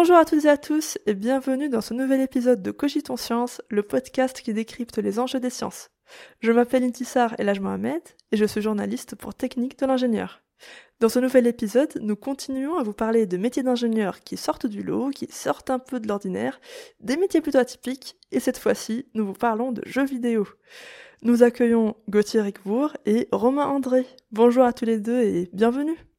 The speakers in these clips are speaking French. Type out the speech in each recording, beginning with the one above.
Bonjour à toutes et à tous et bienvenue dans ce nouvel épisode de Cogitons Science, le podcast qui décrypte les enjeux des sciences. Je m'appelle Intissar Elaj Mohamed et je suis journaliste pour Technique de l'ingénieur. Dans ce nouvel épisode, nous continuons à vous parler de métiers d'ingénieur qui sortent du lot, qui sortent un peu de l'ordinaire, des métiers plutôt atypiques, et cette fois-ci, nous vous parlons de jeux vidéo. Nous accueillons Gauthier Ricbourg et Romain André. Bonjour à tous les deux et bienvenue.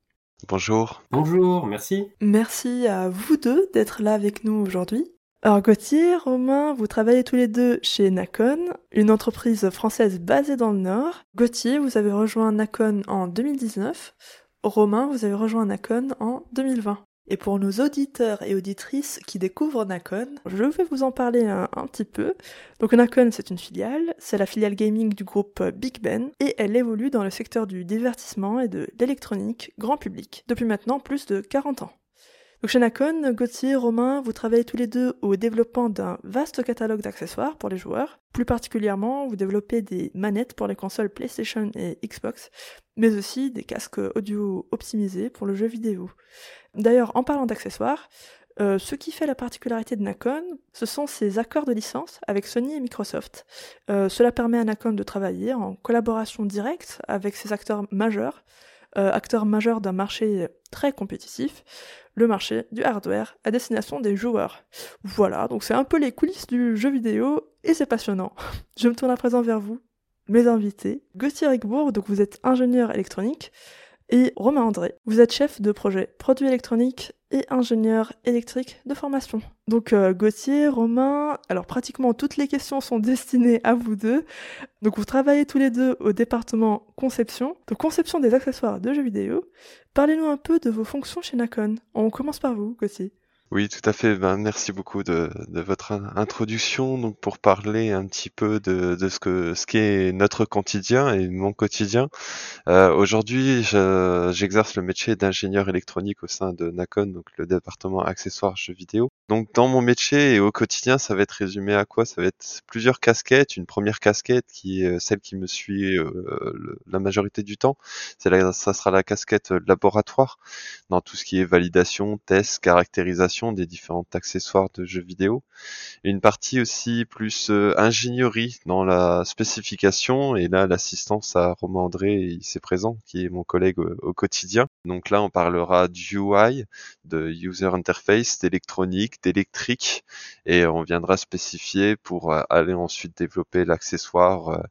Bonjour. Bonjour, merci. Merci à vous deux d'être là avec nous aujourd'hui. Alors Gauthier, Romain, vous travaillez tous les deux chez Nacon, une entreprise française basée dans le Nord. Gauthier, vous avez rejoint Nacon en 2019. Romain, vous avez rejoint Nacon en 2020. Et pour nos auditeurs et auditrices qui découvrent Nacon, je vais vous en parler un, petit peu. Donc Nacon, c'est une filiale, c'est la filiale gaming du groupe Big Ben, et elle évolue dans le secteur du divertissement et de l'électronique grand public, depuis maintenant plus de 40 ans. Donc chez Nacon, Gauthier, Romain, vous travaillez tous les deux au développement d'un vaste catalogue d'accessoires pour les joueurs. Plus particulièrement, vous développez des manettes pour les consoles PlayStation et Xbox, mais aussi des casques audio optimisés pour le jeu vidéo. D'ailleurs, en parlant d'accessoires, euh, ce qui fait la particularité de Nacon, ce sont ses accords de licence avec Sony et Microsoft. Euh, cela permet à Nacon de travailler en collaboration directe avec ses acteurs majeurs, euh, acteurs majeurs d'un marché très compétitif, le marché du hardware à destination des joueurs. Voilà, donc c'est un peu les coulisses du jeu vidéo et c'est passionnant. Je me tourne à présent vers vous, mes invités. Gauthier Rigbourg, donc vous êtes ingénieur électronique, et Romain André, vous êtes chef de projet produit électronique et ingénieur électrique de formation. Donc euh, Gauthier, Romain, alors pratiquement toutes les questions sont destinées à vous deux. Donc vous travaillez tous les deux au département conception, de conception des accessoires de jeux vidéo. Parlez-nous un peu de vos fonctions chez Nacon. On commence par vous, Gauthier. Oui, tout à fait. Ben, merci beaucoup de, de, votre introduction. Donc, pour parler un petit peu de, de ce que ce qu'est notre quotidien et mon quotidien. Euh, Aujourd'hui, j'exerce le métier d'ingénieur électronique au sein de Nacon, donc le département accessoires jeux vidéo. Donc, dans mon métier et au quotidien, ça va être résumé à quoi? Ça va être plusieurs casquettes. Une première casquette qui est celle qui me suit euh, la majorité du temps. C'est ça sera la casquette laboratoire dans tout ce qui est validation, test, caractérisation des différents accessoires de jeux vidéo. Une partie aussi plus euh, ingénierie dans la spécification et là l'assistance à Romain André, il s'est présent, qui est mon collègue au, quotidien. Donc là on parlera du UI, de user interface, d'électronique, d'électrique et on viendra spécifier pour euh, aller ensuite développer l'accessoire euh,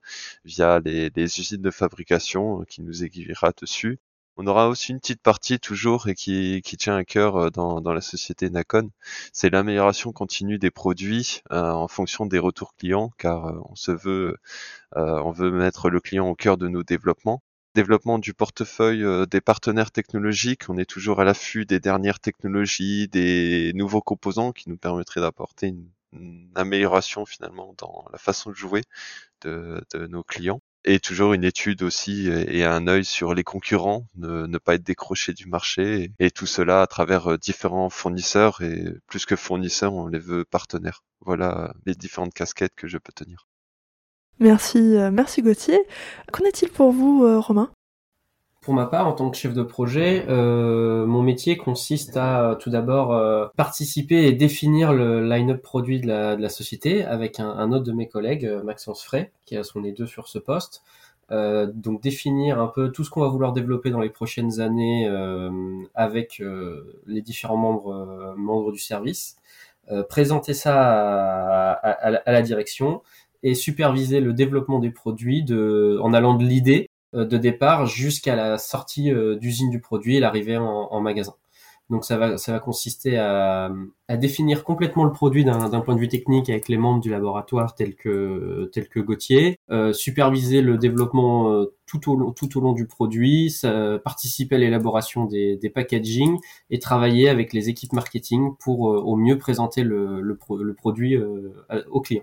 via les, les usines de fabrication qui nous aiguillera dessus. On aura aussi une petite partie toujours et qui, tient à cœur euh, dans, la société Nacon, c'est l'amélioration continue des produits euh, en fonction des retours clients, car euh, on se veut, on veut mettre le client au cœur de nos développements. Développement du portefeuille des partenaires technologiques, on est toujours à l'affût des dernières technologies, des nouveaux composants qui nous permettraient d'apporter une, amélioration finalement dans la façon de jouer de nos clients et toujours une étude aussi et un œil sur les concurrents, ne, pas être décroché du marché et, tout cela à travers euh, différents fournisseurs et plus que fournisseurs, on les veut partenaires. Voilà les différentes casquettes que je peux tenir. Merci, euh, merci Gauthier. Qu'en est-il pour vous, euh, Romain? Pour ma part, en tant que chef de projet, euh, mon métier consiste à tout d'abord euh, participer et définir le line-up produit de la, de la, société avec un, un, autre de mes collègues, euh, Maxence Frey, qui a son deux sur ce poste. Euh, donc définir un peu tout ce qu'on va vouloir développer dans les prochaines années euh, avec les différents membres membres du service, présenter ça à, à, à, la direction et superviser le développement des produits de, en allant de l'idée euh, de départ jusqu'à la sortie euh, d'usine du produit et l'arrivée en, magasin. Donc ça va, ça va consister à, définir complètement le produit d'un point de vue technique avec les membres du laboratoire tels que, tels que Gauthier, euh, superviser le développement tout, au long, tout au long du produit, participer à l'élaboration des, des packaging et travailler avec les équipes marketing pour au mieux présenter le, le, le produit au client.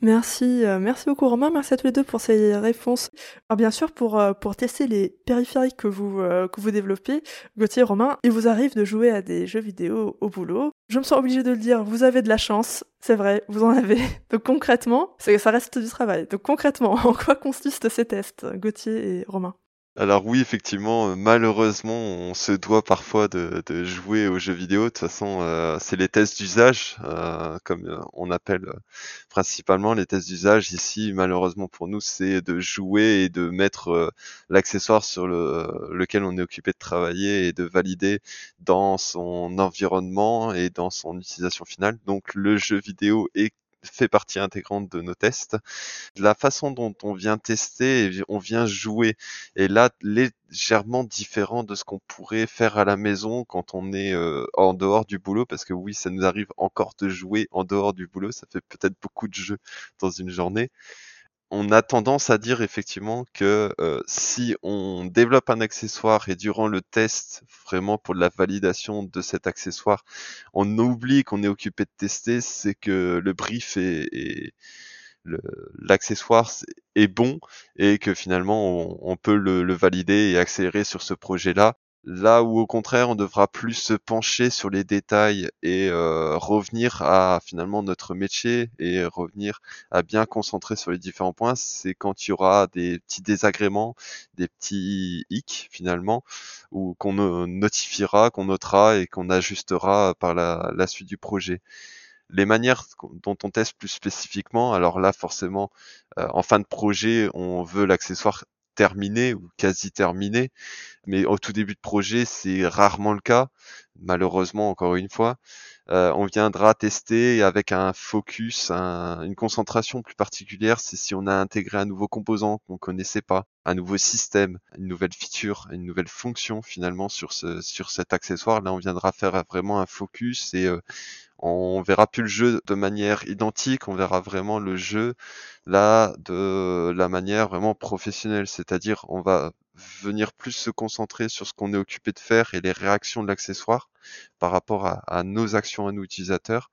Merci, euh, merci beaucoup Romain, merci à tous les deux pour ces réponses. Alors bien sûr, pour, euh, pour tester les périphériques que vous, euh, que vous développez, Gauthier, Romain, il vous arrive de jouer à des jeux vidéo au boulot. Je me sens obligée de le dire, vous avez de la chance, c'est vrai, vous en avez. Donc concrètement, ça reste du travail. Donc concrètement, en quoi consistent ces tests, Gauthier et Romain? Alors oui, effectivement, euh, malheureusement, on se doit parfois de, jouer aux jeux vidéo. De toute façon, euh, c'est les tests d'usage, euh, comme on appelle principalement les tests d'usage. Ici, malheureusement pour nous, c'est de jouer et de mettre l'accessoire sur le, lequel on est occupé de travailler et de valider dans son environnement et dans son utilisation finale. Donc le jeu vidéo est fait partie intégrante de nos tests. La façon dont on vient tester, on vient jouer, est là légèrement différent de ce qu'on pourrait faire à la maison quand on est euh, en dehors du boulot, parce que oui, ça nous arrive encore de jouer en dehors du boulot, ça fait peut-être beaucoup de jeux dans une journée on a tendance à dire effectivement que euh, si on développe un accessoire et durant le test, vraiment pour la validation de cet accessoire, on oublie qu'on est occupé de tester, c'est que le brief et, l'accessoire est bon et que finalement on, peut le, valider et accélérer sur ce projet-là Là où au contraire on devra plus se pencher sur les détails et euh, revenir à finalement notre métier et revenir à bien concentrer sur les différents points, c'est quand il y aura des petits désagréments, des petits hicks finalement, ou qu'on notifiera, qu'on notera et qu'on ajustera par la, la suite du projet. Les manières dont on teste plus spécifiquement, alors là forcément euh, en fin de projet on veut l'accessoire terminé ou quasi terminé, mais au tout début de projet, c'est rarement le cas, malheureusement encore une fois. Euh, on viendra tester avec un focus, une concentration plus particulière, c'est si on a intégré un nouveau composant qu'on connaissait pas, un nouveau système, une nouvelle feature, une nouvelle fonction finalement sur sur cet accessoire. Là, on viendra faire vraiment un focus et euh, on verra plus le jeu de manière identique, on verra vraiment le jeu là de la manière vraiment professionnelle, c'est-à-dire on va venir plus se concentrer sur ce qu'on est occupé de faire et les réactions de l'accessoire par rapport à, nos actions à nos utilisateurs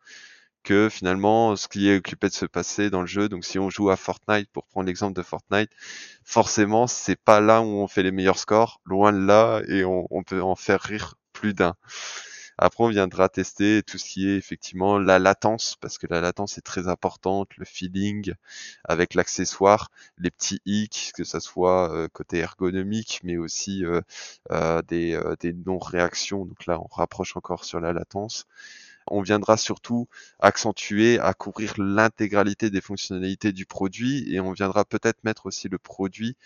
que finalement ce qui est occupé de se passer dans le jeu. Donc si on joue à Fortnite, pour prendre l'exemple de Fortnite, forcément c'est pas là où on fait les meilleurs scores, loin de là, et on peut en faire rire plus d'un. Après, on viendra tester tout ce qui est effectivement la latence, parce que la latence est très importante, le feeling avec l'accessoire, les petits hicks, que ça soit euh, côté ergonomique, mais aussi euh, euh, des, des non-réactions. Donc là, on rapproche encore sur la latence on viendra surtout accentuer, à couvrir l'intégralité des fonctionnalités du produit et on viendra peut-être mettre aussi le produit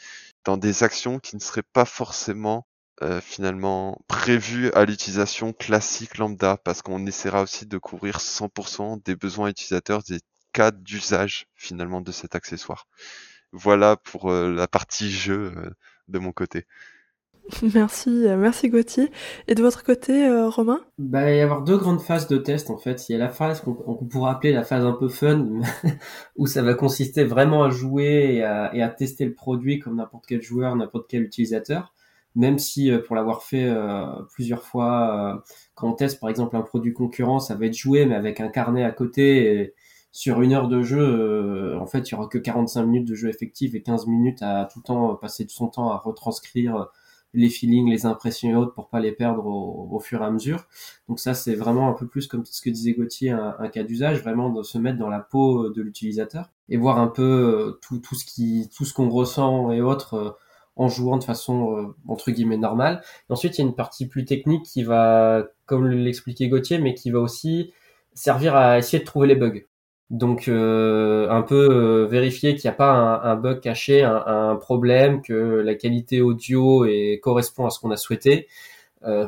dans des actions qui ne seraient pas forcément euh, finalement prévu à l'utilisation classique lambda parce qu'on essaiera aussi de couvrir 100% des besoins utilisateurs des cas d'usage finalement de cet accessoire. Voilà pour euh, la partie jeu euh, de mon côté. Merci, merci Gauthier. Et de votre côté, Romain? Bah, Il va y avoir deux grandes phases de test en fait. Il y a la phase qu'on pourrait appeler la phase un peu fun, où ça va consister vraiment à jouer et à, et à tester le produit comme n'importe quel joueur, n'importe quel utilisateur même si euh, pour l'avoir fait euh, plusieurs fois, euh, quand on teste par exemple un produit concurrent, ça va être joué, mais avec un carnet à côté. Et sur une heure de jeu, en fait, il y aura que 45 minutes de jeu effectif et 15 minutes à tout le temps passer de son temps à retranscrire les feelings, les impressions et autres pour pas les perdre au, fur et à mesure. Donc ça, c'est vraiment un peu plus comme ce que disait Gauthier, un, un cas d'usage, vraiment de se mettre dans la peau de l'utilisateur et voir un peu tout, tout ce qui, tout ce qu'on ressent et autres en jouant de façon euh, entre guillemets normale. ensuite, il y a une partie plus technique qui va, comme l'expliquait Gauthier, mais qui va aussi servir à essayer de trouver les bugs. Donc euh, un peu euh, vérifier qu'il n'y a pas un, bug caché, un, problème, que la qualité audio est, correspond à ce qu'on a souhaité.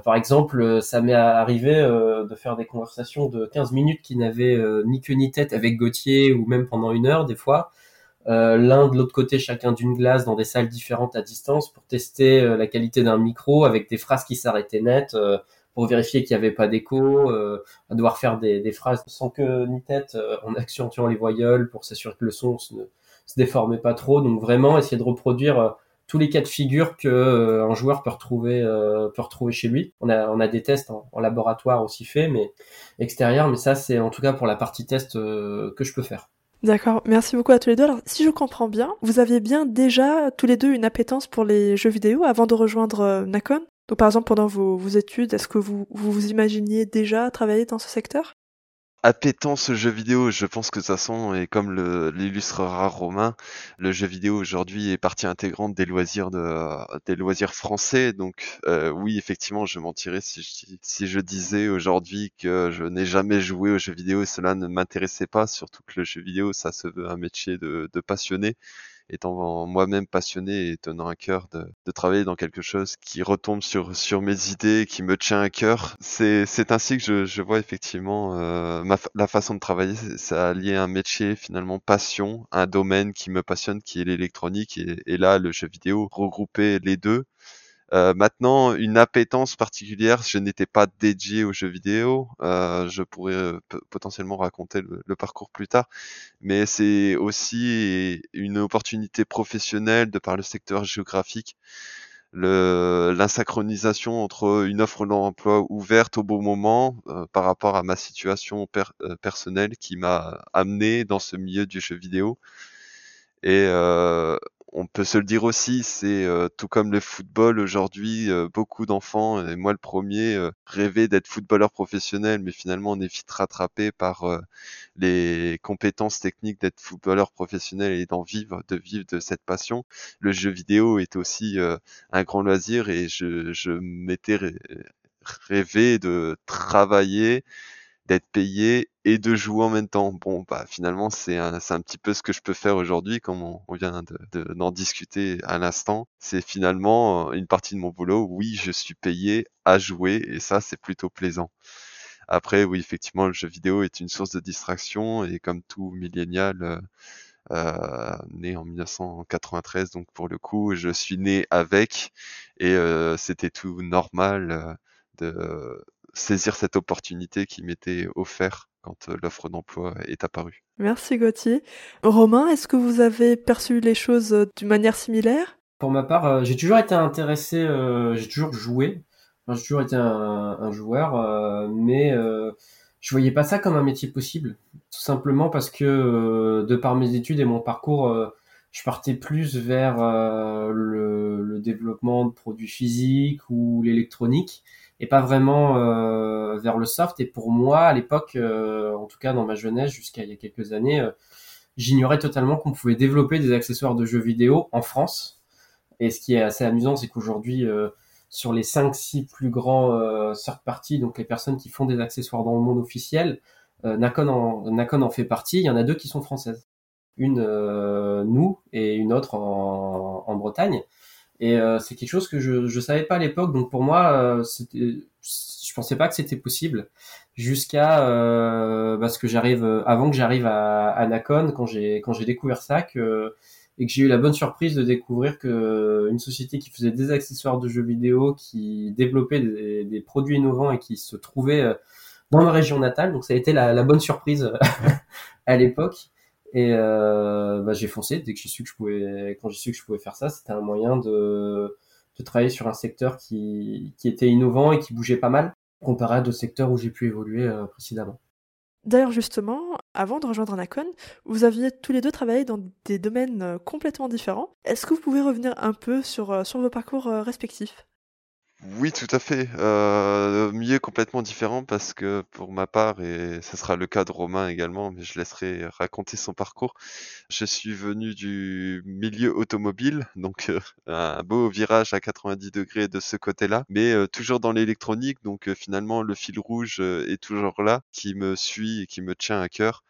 par exemple, ça m'est arrivé de faire des conversations de 15 minutes qui n'avaient ni queue ni tête avec Gauthier ou même pendant une heure des fois, euh, l'un de l'autre côté chacun d'une glace dans des salles différentes à distance pour tester euh, la qualité d'un micro avec des phrases qui s'arrêtaient net euh, pour vérifier qu'il n'y avait pas d'écho, à devoir faire des, des, phrases sans queue ni tête en accentuant les voyelles pour s'assurer que le son se, se déformait pas trop. Donc vraiment essayer de reproduire tous les cas de figure que un joueur peut retrouver peut retrouver chez lui. On a on a des tests en, laboratoire aussi fait mais extérieur mais ça c'est en tout cas pour la partie test que je peux faire. D'accord, merci beaucoup à tous les deux. Alors, si je comprends bien, vous aviez bien déjà tous les deux une appétence pour les jeux vidéo avant de rejoindre euh, Nakon Donc, par exemple, pendant vos, études, est-ce que vous, vous, imaginiez déjà travailler dans ce secteur? Appétence jeu vidéo, je pense que de toute façon, et comme l'illustrera Romain, le jeu vidéo aujourd'hui est partie intégrante des loisirs de, des loisirs français. Donc euh, oui, effectivement, je mentirais si je, si je disais aujourd'hui que je n'ai jamais joué au jeu vidéo et cela ne m'intéressait pas, surtout que le jeu vidéo, ça se veut un métier de, de passionné étant moi-même passionné et tenant à cœur de, de, travailler dans quelque chose qui retombe sur, sur mes idées, qui me tient à cœur. C'est, ainsi que je, je vois effectivement euh, ma, la façon de travailler, c'est allier un métier finalement passion, un domaine qui me passionne, qui est l'électronique, et, et là le jeu vidéo, regrouper les deux euh, maintenant, une appétence particulière, je n'étais pas dédié aux jeux vidéo. Euh, je pourrais euh, potentiellement raconter le, parcours plus tard, mais c'est aussi une opportunité professionnelle de par le secteur géographique. L'insynchronisation entre une offre d'emploi ouverte au bon moment par rapport à ma situation personnelle qui m'a amené dans ce milieu du jeu vidéo. Et on peut se le dire aussi, c'est euh, tout comme le football aujourd'hui, euh, beaucoup d'enfants, et moi le premier, euh, rêvaient d'être footballeur professionnel, mais finalement on est vite rattrapé par les compétences techniques d'être footballeur professionnel et d'en vivre, de vivre de cette passion. Le jeu vidéo est aussi un grand loisir et je, je m'étais rêvé de travailler d'être payé et de jouer en même temps. Bon, bah finalement, c'est un, un petit peu ce que je peux faire aujourd'hui, comme on, vient d'en de, discuter à l'instant. C'est finalement euh, une partie de mon boulot. Oui, je suis payé à jouer et ça, c'est plutôt plaisant. Après, oui, effectivement, le jeu vidéo est une source de distraction et comme tout millénial, euh, euh né en 1993, donc pour le coup, je suis né avec et euh, c'était tout normal euh, de saisir cette opportunité qui m'était offerte quand euh, l'offre d'emploi est apparue. Merci Gauthier. Romain, est-ce que vous avez perçu les choses euh, d'une manière similaire? Pour ma part, euh, j'ai toujours été intéressé, j'ai toujours joué, j'ai toujours été un, joueur, mais je voyais pas ça comme un métier possible, tout simplement parce que de par mes études et mon parcours, je partais plus vers le, le, développement de produits physiques ou l'électronique et pas vraiment euh, vers le soft. Et pour moi, à l'époque, euh, en tout cas dans ma jeunesse, jusqu'à il y a quelques années, euh, j'ignorais totalement qu'on pouvait développer des accessoires de jeux vidéo en France. Et ce qui est assez amusant, c'est qu'aujourd'hui, sur les 5-6 plus grands euh, third party, donc les personnes qui font des accessoires dans le monde officiel, euh, Nakon, en, Nakon en fait partie. Il y en a deux qui sont françaises. Une, nous, et une autre en, en Bretagne. Et euh, c'est quelque chose que je je savais pas à l'époque, donc pour moi, euh, je pensais pas que c'était possible jusqu'à euh, parce que j'arrive avant que j'arrive à, à quand j'ai quand j'ai découvert ça que et que j'ai eu la bonne surprise de découvrir que une société qui faisait des accessoires de jeux vidéo, qui développait des, des produits innovants et qui se trouvait euh, dans ma région natale, donc ça a été la, la bonne surprise à l'époque. Et euh, bah, j'ai foncé dès que j'ai su que je pouvais, quand j'ai su que je pouvais faire ça, c'était un moyen de, travailler sur un secteur qui, était innovant et qui bougeait pas mal comparé à d'autres secteurs où j'ai pu évoluer euh, précédemment. D'ailleurs, justement, avant de rejoindre Anacon, vous aviez tous les deux travaillé dans des domaines euh, complètement différents. Est-ce que vous pouvez revenir un peu sur vos parcours respectifs? Oui, tout à fait. Euh, milieu complètement différent parce que pour ma part, et ce sera le cas de Romain également, mais je laisserai raconter son parcours. Je suis venu du milieu automobile, donc euh, un beau virage à 90 degrés de ce côté-là, mais euh, toujours dans l'électronique, donc euh, finalement le fil rouge est toujours là, qui me suit et qui me tient à cœur.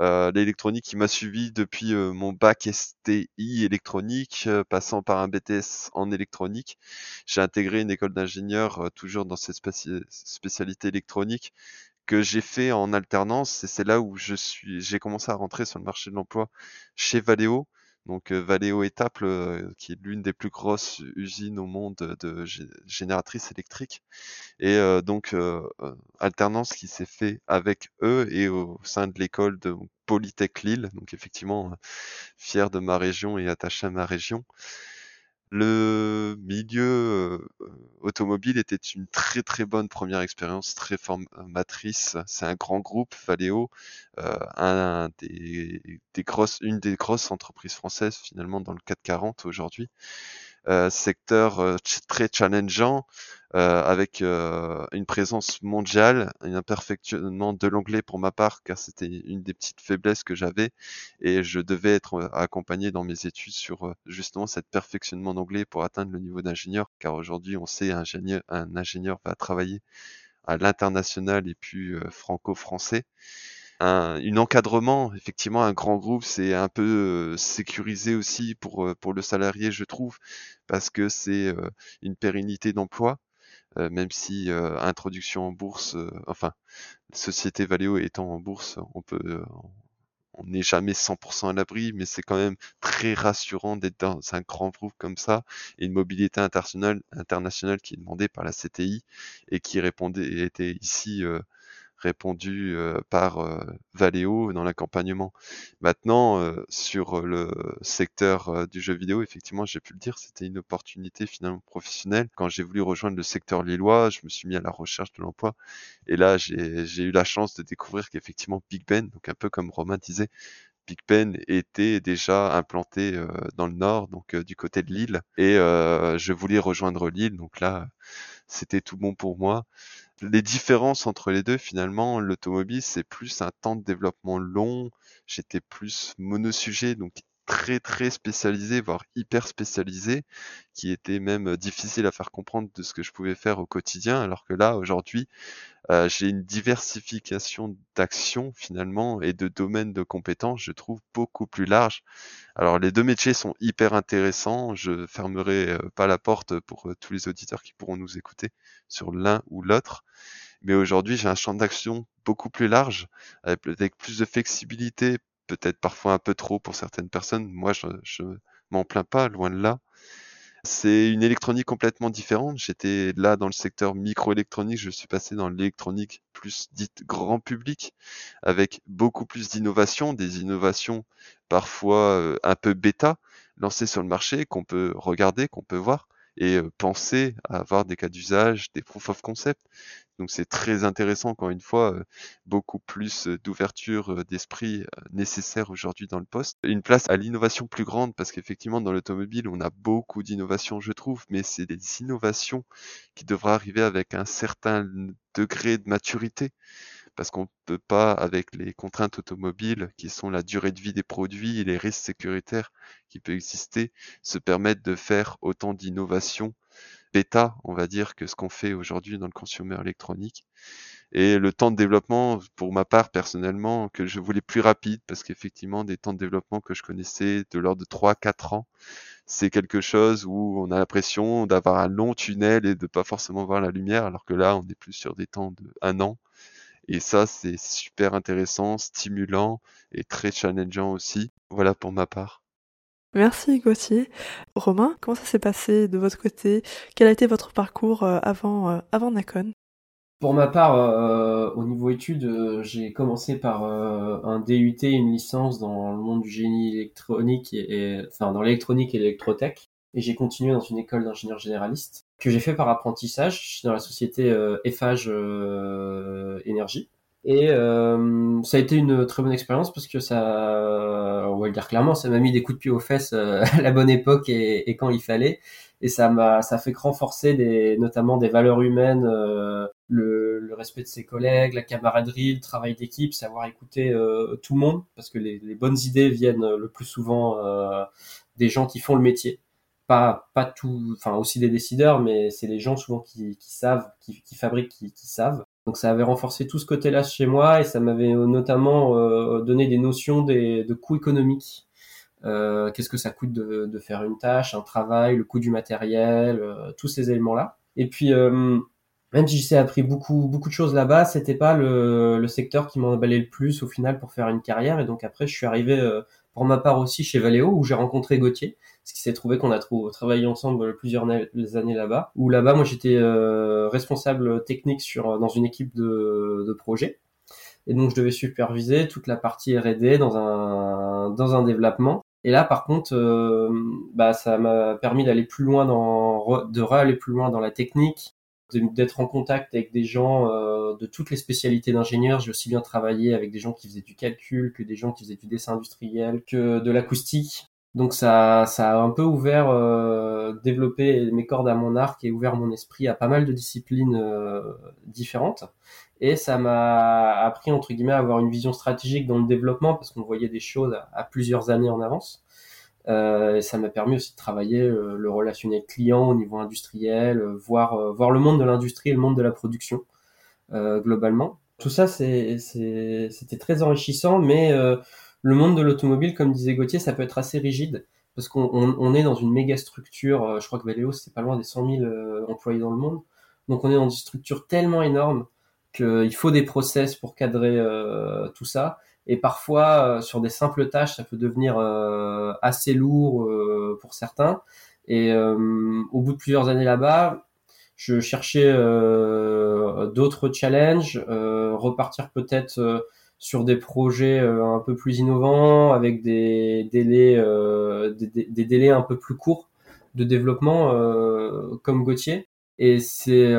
Euh, l'électronique qui m'a suivi depuis euh, mon bac STI électronique, euh, passant par un BTS en électronique. J'ai intégré une école d'ingénieur toujours dans cette spécialité électronique que j'ai fait en alternance et c'est là où je suis j'ai commencé à rentrer sur le marché de l'emploi chez Valeo donc euh, Valeo Étaples, euh, qui est l'une des plus grosses usines au monde de génératrices électriques. Et euh, donc alternance qui s'est fait avec eux et au sein de l'école de Polytech Lille. Donc effectivement, fier de ma région et attaché à ma région. Le milieu automobile était une très très bonne première expérience, très formatrice. C'est un grand groupe, Valeo, un des grosses, une des grosses entreprises françaises finalement dans le 440 aujourd'hui. Secteur très challengeant euh, avec euh, une présence mondiale, un perfectionnement de l'anglais pour ma part, car c'était une des petites faiblesses que j'avais, et je devais être euh, accompagné dans mes études sur justement cet perfectionnement d'anglais pour atteindre le niveau d'ingénieur, car aujourd'hui on sait ingénieur, un ingénieur va travailler à l'international et puis franco-français. Un, une encadrement, effectivement, un grand groupe, c'est un peu sécurisé aussi pour pour le salarié, je trouve, parce que c'est une pérennité d'emploi. Euh, même si euh, introduction en bourse, euh, enfin, société Valeo étant en bourse, on peut, on n'est jamais 100% à l'abri, mais c'est quand même très rassurant d'être dans un grand groupe comme ça et une mobilité internationale, internationale qui est demandée par la CTI et qui répondait était ici répondu par Valeo dans l'accompagnement. Maintenant, sur le secteur du jeu vidéo, effectivement, j'ai pu le dire, c'était une opportunité finalement professionnelle. Quand j'ai voulu rejoindre le secteur lillois, je me suis mis à la recherche de l'emploi. Et là, j'ai eu la chance de découvrir qu'effectivement Big Ben, donc un peu comme Romain disait, Big Ben était déjà implanté dans le nord, donc du côté de Lille. Et je voulais rejoindre Lille, donc là, c'était tout bon pour moi les différences entre les deux, finalement, l'automobile, c'est plus un temps de développement long. J'étais plus monosujet, donc très très spécialisé, voire hyper spécialisé, qui était même difficile à faire comprendre de ce que je pouvais faire au quotidien, alors que là, aujourd'hui, euh, j'ai une diversification d'actions finalement et de domaines de compétences, je trouve, beaucoup plus large. Alors les deux métiers sont hyper intéressants, je fermerai euh, pas la porte pour euh, tous les auditeurs qui pourront nous écouter sur l'un ou l'autre. Mais aujourd'hui, j'ai un champ d'action beaucoup plus large, avec plus de flexibilité, peut-être parfois un peu trop pour certaines personnes. Moi, je, je m'en plains pas, loin de là. C'est une électronique complètement différente. J'étais là dans le secteur microélectronique, je suis passé dans l'électronique plus dite grand public, avec beaucoup plus d'innovations, des innovations parfois euh, un peu bêta, lancées sur le marché, qu'on peut regarder, qu'on peut voir, et euh, penser à avoir des cas d'usage, des proof of concept. Donc c'est très intéressant, encore une fois, euh, beaucoup plus euh, d'ouverture d'esprit nécessaire aujourd'hui dans le poste. Une place à l'innovation plus grande, parce qu'effectivement dans l'automobile, on a beaucoup d'innovations, je trouve, mais c'est des innovations qui devraient arriver avec un certain degré de maturité parce qu'on ne peut pas, avec les contraintes automobiles, qui sont la durée de vie des produits et les risques sécuritaires qui peuvent exister, se permettre de faire autant d'innovations bêta, on va dire, que ce qu'on fait aujourd'hui dans le consumer électronique. Et le temps de développement, pour ma part, personnellement, que je voulais plus rapide, parce qu'effectivement, des temps de développement que je connaissais de l'ordre de 3-4 ans, c'est quelque chose où on a l'impression d'avoir un long tunnel et de pas forcément voir la lumière, alors que là, on est plus sur des temps de un an. Et ça, c'est super intéressant, stimulant et très challengeant aussi. Voilà pour ma part. Merci Gauthier. Romain, comment ça s'est passé de votre côté? Quel a été votre parcours euh, avant, euh, avant Nacon? Pour ma part, euh, au niveau études, j'ai commencé par un DUT, une licence dans le monde du génie électronique et, enfin dans l'électronique et l'électrotech. Et j'ai continué dans une école d'ingénieur généraliste que j'ai fait par apprentissage dans la société euh, Énergie. Et euh, ça a été une très bonne expérience parce que ça, on va le dire clairement, ça m'a mis des coups de pied aux fesses euh, à la bonne époque et, et quand il fallait. Et ça m'a, ça fait renforcer des, notamment des valeurs humaines, euh, le, le, respect de ses collègues, la camaraderie, le travail d'équipe, savoir écouter euh, tout le monde parce que les, les, bonnes idées viennent le plus souvent des gens qui font le métier pas pas tout, enfin aussi des décideurs, mais c'est les gens souvent qui, qui savent, qui, qui fabriquent, qui, qui, savent. Donc ça avait renforcé tout ce côté-là chez moi et ça m'avait notamment euh, donné des notions de coûts économiques. Euh, Qu'est-ce que ça coûte de, faire une tâche, un travail, le coût du matériel, euh, tous ces éléments-là. Et puis euh, même si j'ai appris beaucoup beaucoup de choses là-bas, c'était pas le, secteur qui m'en le plus au final pour faire une carrière. Et donc après, je suis arrivé euh, pour ma part aussi chez Valeo où j'ai rencontré Gauthier ce qui s'est trouvé qu'on a travaillé ensemble plusieurs années là-bas. Où là-bas, moi, j'étais euh, responsable technique sur dans une équipe de, de projet. Et donc, je devais superviser toute la partie R&D dans un dans un développement. Et là, par contre, euh, bah, ça m'a permis d'aller plus loin dans de aller plus loin dans la technique, d'être en contact avec des gens euh, de toutes les spécialités d'ingénieurs. J'ai aussi bien travaillé avec des gens qui faisaient du calcul, que des gens qui faisaient du dessin industriel, que de l'acoustique. Donc ça, ça a un peu ouvert, euh, développé mes cordes à mon arc et ouvert mon esprit à pas mal de disciplines euh, différentes. Et ça m'a appris entre guillemets à avoir une vision stratégique dans le développement parce qu'on voyait des choses à, plusieurs années en avance. Euh, et ça m'a permis aussi de travailler euh, le relationnel client au niveau industriel, euh, voir voir le monde de l'industrie et le monde de la production globalement. Tout ça, c'était très enrichissant, mais le monde de l'automobile, comme disait Gauthier, ça peut être assez rigide parce qu'on on, est dans une méga structure. Euh, je crois que Valeo, c'est pas loin des 100 000 euh, employés dans le monde. Donc on est dans une structure tellement énorme qu'il faut des process pour cadrer euh, tout ça. Et parfois, sur des simples tâches, ça peut devenir assez lourd pour certains. Et au bout de plusieurs années là-bas, je cherchais d'autres challenges, repartir peut-être sur des projets euh, un peu plus innovants, avec des délais, euh, des, délais un peu plus courts de développement, euh, comme Gauthier. Et c'est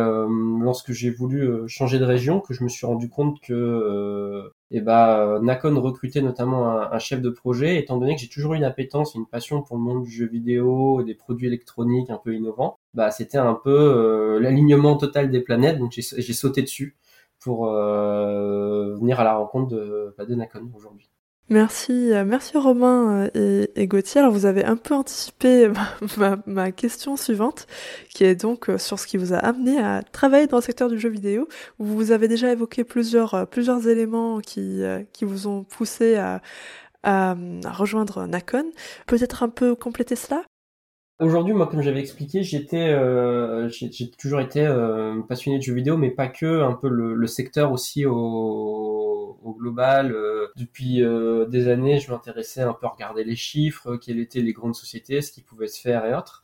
lorsque j'ai voulu changer de région que je me suis rendu compte que et eh ben, Nakon recrutait notamment un, chef de projet, étant donné que j'ai toujours une appétence une passion pour le monde du jeu vidéo, des produits électroniques un peu innovants. Bah, c'était un peu l'alignement total des planètes, donc j'ai sauté dessus pour euh, venir à la rencontre de, bah, de aujourd'hui. Merci, euh, merci Romain euh, et, Gauthier. Alors vous avez un peu anticipé ma, question suivante, qui est donc sur ce qui vous a amené à travailler dans le secteur du jeu vidéo. Vous avez déjà évoqué plusieurs, éléments qui, vous ont poussé à rejoindre Nakon. Peut-être un peu compléter cela? Aujourd'hui, moi, comme j'avais expliqué, j'étais, euh, j'ai toujours été euh, passionné de jeux vidéo, mais pas que, un peu le, secteur aussi au, global. Euh, depuis des années, je m'intéressais un peu à regarder les chiffres, quelles étaient les grandes sociétés, ce qui pouvait se faire et autres.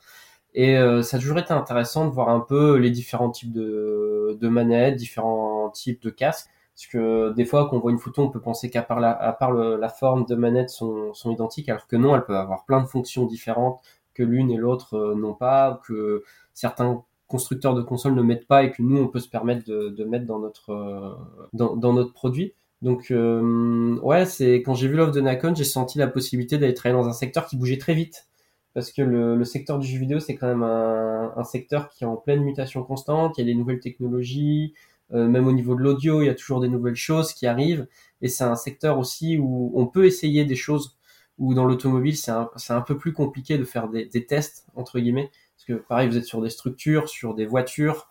Et ça a toujours été intéressant de voir un peu les différents types de, de manettes, différents types de casques. Parce que des fois, quand on voit une photo, on peut penser qu'à part la, à part la forme de manette sont, sont identiques, alors que non, elles peuvent avoir plein de fonctions différentes l'une et l'autre euh, n'ont pas, que certains constructeurs de consoles ne mettent pas et que nous on peut se permettre de, mettre dans notre euh, dans, notre produit. Donc euh, ouais, c'est quand j'ai vu l'offre de Nakon, j'ai senti la possibilité d'aller travailler dans un secteur qui bougeait très vite parce que le, secteur du jeu vidéo c'est quand même un, secteur qui est en pleine mutation constante. Il y a des nouvelles technologies, même au niveau de l'audio, il y a toujours des nouvelles choses qui arrivent et c'est un secteur aussi où on peut essayer des choses ou dans l'automobile, c'est un, un, peu plus compliqué de faire des, des, tests, entre guillemets, parce que pareil, vous êtes sur des structures, sur des voitures,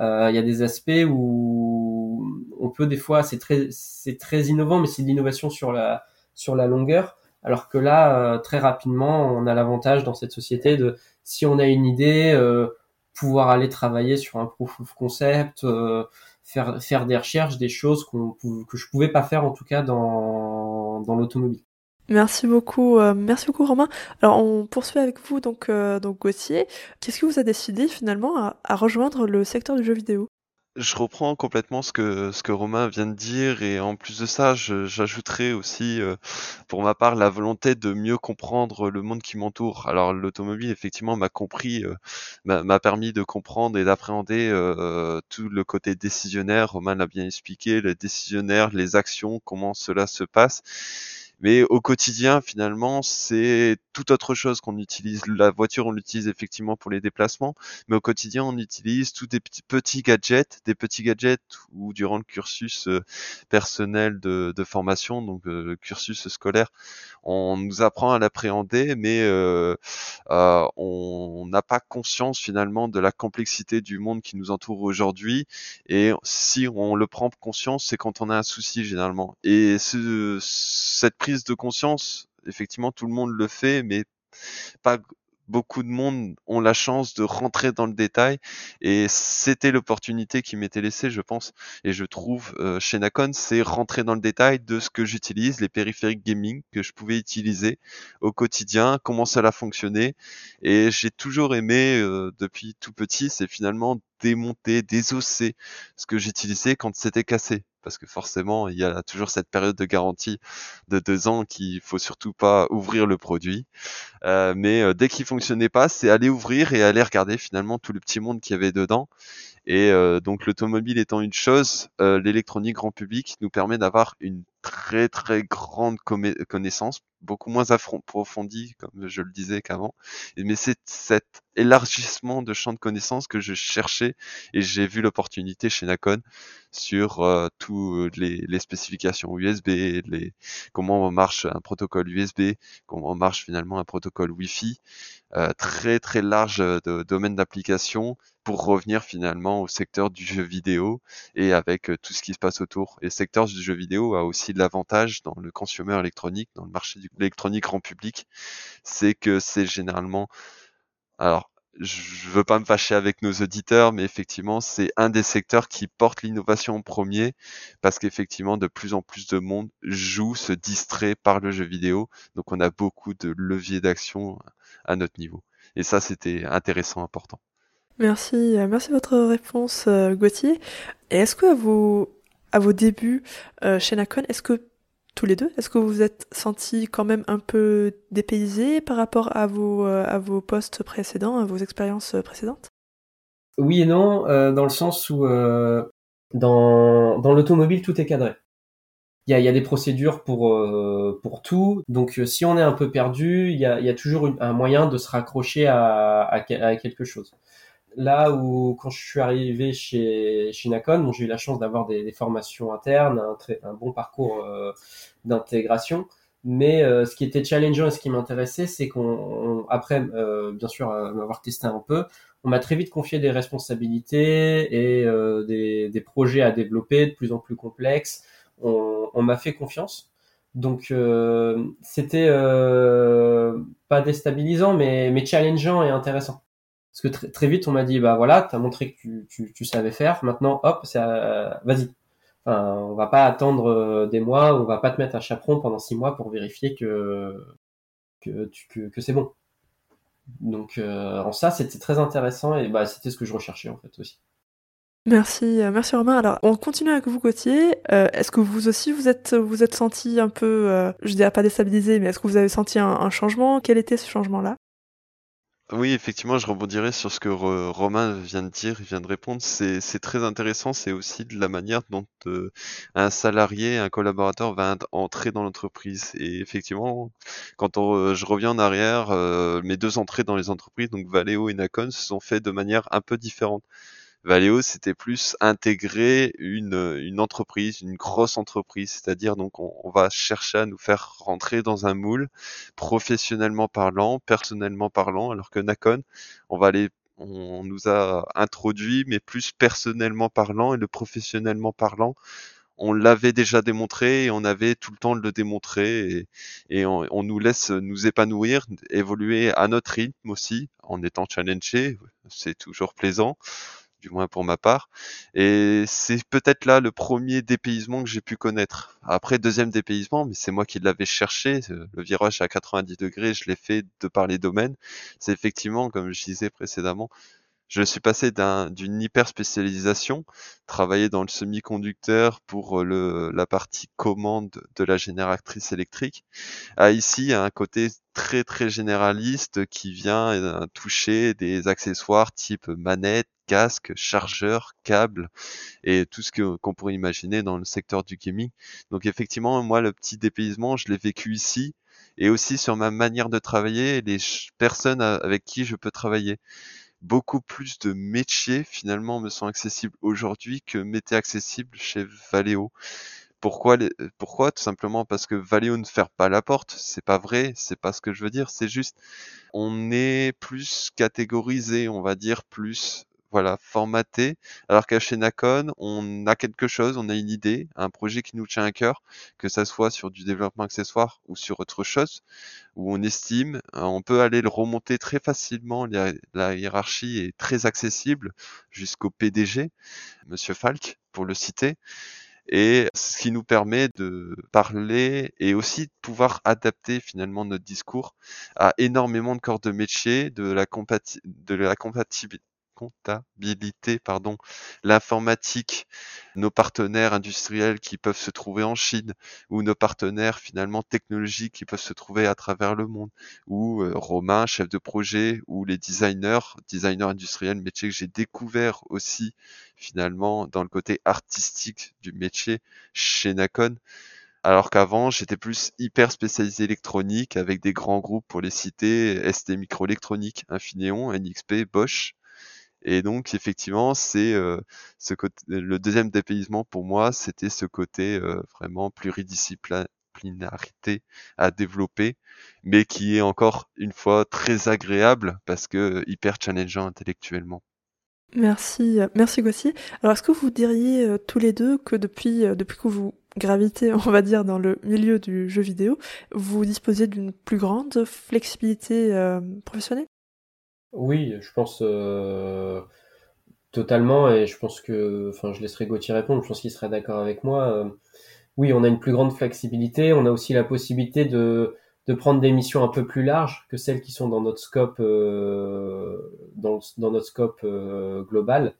euh, il y a des aspects où on peut des fois, c'est très, c'est très innovant, mais c'est de l'innovation sur la, sur la longueur, alors que là, euh, très rapidement, on a l'avantage dans cette société de, si on a une idée, euh, pouvoir aller travailler sur un proof of concept, euh, faire, faire des recherches, des choses qu'on, que je pouvais pas faire en tout cas dans, dans l'automobile. Merci beaucoup, euh, merci beaucoup Romain. Alors on poursuit avec vous donc euh, donc Gauthier. Qu'est-ce qui vous a décidé finalement à, rejoindre le secteur du jeu vidéo? Je reprends complètement ce que ce que Romain vient de dire et en plus de ça, j'ajouterai aussi euh, pour ma part la volonté de mieux comprendre le monde qui m'entoure. Alors l'automobile effectivement m'a compris, m'a permis de comprendre et d'appréhender tout le côté décisionnaire. Romain l'a bien expliqué, le décisionnaire, les actions, comment cela se passe mais au quotidien, finalement, c'est tout autre chose qu'on utilise. La voiture, on l'utilise effectivement pour les déplacements, mais au quotidien, on utilise tous des petits, gadgets, des petits gadgets où durant le cursus euh, personnel de, formation, donc euh, le cursus scolaire, on nous apprend à l'appréhender, mais euh, euh, on n'a pas conscience finalement de la complexité du monde qui nous entoure aujourd'hui. Et si on le prend conscience, c'est quand on a un souci généralement. Et ce, cette prise de conscience, effectivement, tout le monde le fait, mais pas beaucoup de monde ont la chance de rentrer dans le détail et c'était l'opportunité qui m'était laissée, je pense. Et je trouve euh, chez Nakon, c'est rentrer dans le détail de ce que j'utilise, les périphériques gaming que je pouvais utiliser au quotidien, comment cela fonctionnait. Et j'ai toujours aimé euh, depuis tout petit, c'est finalement démonter, désosser ce que j'utilisais quand c'était cassé parce que forcément, il y a toujours cette période de garantie de deux ans qu'il faut surtout pas ouvrir le produit. Euh, mais euh, dès qu'il fonctionnait pas, c'est aller ouvrir et aller regarder finalement tout le petit monde qu'il y avait dedans. Et donc l'automobile étant une chose, l'électronique grand public nous permet d'avoir une très très grande connaissance, beaucoup moins approfondie, comme je le disais qu'avant. Mais c'est cet élargissement de champ de connaissances que je cherchais et j'ai vu l'opportunité chez Nacon sur euh, toutes les, spécifications USB, les, comment marche un protocole USB, comment marche finalement un protocole Wi-Fi, euh, très très large de, domaine d'application pour revenir finalement au secteur du jeu vidéo et avec euh, tout ce qui se passe autour. Et le secteur du jeu vidéo a aussi l'avantage dans le consumer électronique, dans le marché de l'électronique grand public, c'est que c'est généralement alors je veux pas me fâcher avec nos auditeurs, mais effectivement, c'est un des secteurs qui porte l'innovation en premier, parce qu'effectivement, de plus en plus de monde joue, se distrait par le jeu vidéo. Donc, on a beaucoup de leviers d'action à notre niveau. Et ça, c'était intéressant, important. Merci, euh, merci de votre réponse, euh, Gauthier. Et est-ce que à vos, à vos débuts euh, chez Nacon, est-ce que tous les deux, est-ce que vous vous êtes senti quand même un peu dépaysé par rapport à vos, vos postes précédents, à vos expériences précédentes? Oui et non, dans le sens où dans, dans l'automobile, tout est cadré. Il y a, des procédures pour, tout, donc si on est un peu perdu, il y a, toujours un moyen de se raccrocher à quelque chose là où quand je suis arrivé chez, chez Nacon, j'ai eu la chance d'avoir des, des, formations internes, un, très, un bon parcours euh, d'intégration. Mais euh, ce qui était challengeant et ce qui m'intéressait, c'est qu'on, après, euh, bien sûr, m'avoir testé un peu, on m'a très vite confié des responsabilités et des, des, projets à développer de plus en plus complexes. On, on m'a fait confiance. Donc c'était pas déstabilisant, mais, mais challengeant et intéressant. Parce que très, vite, on m'a dit, bah voilà, tu as montré que tu, tu, savais faire, maintenant, hop, euh, vas-y. Enfin, on va pas attendre euh, des mois, on va pas te mettre un chaperon pendant six mois pour vérifier que que, que, c'est bon. Donc, euh, en ça, c'était très intéressant et bah, c'était ce que je recherchais en fait aussi. Merci, merci Romain. Alors, on continue avec vous, Gauthier. est-ce que vous aussi, vous êtes, vous êtes senti un peu, je dirais pas déstabilisé, mais est-ce que vous avez senti un changement? Quel était ce changement-là? Oui, effectivement, je rebondirai sur ce que Romain vient de dire, il vient de répondre. C'est, très intéressant, c'est aussi de la manière dont euh, un salarié, un collaborateur va entrer dans l'entreprise. Et effectivement, quand je reviens en arrière, euh, mes deux entrées dans les entreprises, donc Valeo et Nacon, se sont fait de manière un peu différente. Valeo, c'était plus intégrer une, entreprise, une grosse entreprise, c'est-à-dire donc on, va chercher à nous faire rentrer dans un moule, professionnellement parlant, personnellement parlant, alors que Nacon, on nous a introduit, mais plus personnellement parlant. Et le professionnellement parlant, on l'avait déjà démontré et on avait tout le temps de le démontrer. Et, et on, on, nous laisse nous épanouir, évoluer à notre rythme aussi, en étant challengé, c'est toujours plaisant du moins pour ma part. Et c'est peut-être là le premier dépaysement que j'ai pu connaître. Après, deuxième dépaysement, mais c'est moi qui l'avais cherché, le virage à 90 degrés, je l'ai fait de par les domaines. C'est effectivement, comme je disais précédemment, je suis passé d'une hyper spécialisation, travailler dans le semi-conducteur pour le, la partie commande de la génératrice électrique, à ici un côté très très généraliste qui vient euh, toucher des accessoires type manette, casque, chargeur, câble et tout ce qu'on pourrait imaginer dans le secteur du gaming. Donc effectivement, moi, le petit dépaysement, je l'ai vécu ici et aussi sur ma manière de travailler, les personnes avec qui je peux travailler. Beaucoup plus de métiers finalement me sont accessibles aujourd'hui que m'étaient accessibles chez Valeo. Pourquoi, pourquoi? Tout simplement parce que Valeo ne ferme pas la porte. C'est pas vrai. C'est pas ce que je veux dire. C'est juste, on est plus catégorisé, on va dire plus voilà, formaté. Alors qu'à chez Nacon, on a quelque chose, on a une idée, un projet qui nous tient à cœur, que ça soit sur du développement accessoire ou sur autre chose, où on estime, euh, on peut aller le remonter très facilement. La, hiérarchie est très accessible jusqu'au PDG, Monsieur Falk, pour le citer et ce qui nous permet de parler et aussi de pouvoir adapter finalement notre discours à énormément de corps de métier, de la compatibilité comptabilité, pardon, l'informatique, nos partenaires industriels qui peuvent se trouver en Chine, ou nos partenaires finalement technologiques qui peuvent se trouver à travers le monde, ou euh, Romain, chef de projet, ou les designers, designers industriels, métier que j'ai découvert aussi finalement dans le côté artistique du métier chez Nacon. Alors qu'avant, j'étais plus hyper spécialisé électronique avec des grands groupes pour les citer, ST Microélectronique, Infineon, NXP, Bosch. Et donc effectivement, c'est euh, ce le deuxième dépaysement pour moi, c'était ce côté euh, vraiment pluridisciplinarité à développer, mais qui est encore une fois très agréable parce que hyper challengeant intellectuellement. Merci, merci Gauthier. Alors est-ce que vous diriez euh, tous les deux que depuis, depuis que vous gravité, on va dire, dans le milieu du jeu vidéo, vous disposez d'une plus grande flexibilité euh, professionnelle? Oui, je pense euh, totalement, et je pense que, enfin, je laisserai Gauthier répondre, je pense qu'il serait d'accord avec moi. Euh, oui, on a une plus grande flexibilité, on a aussi la possibilité de, de prendre des missions un peu plus larges que celles qui sont dans notre scope, dans, dans, notre scope global.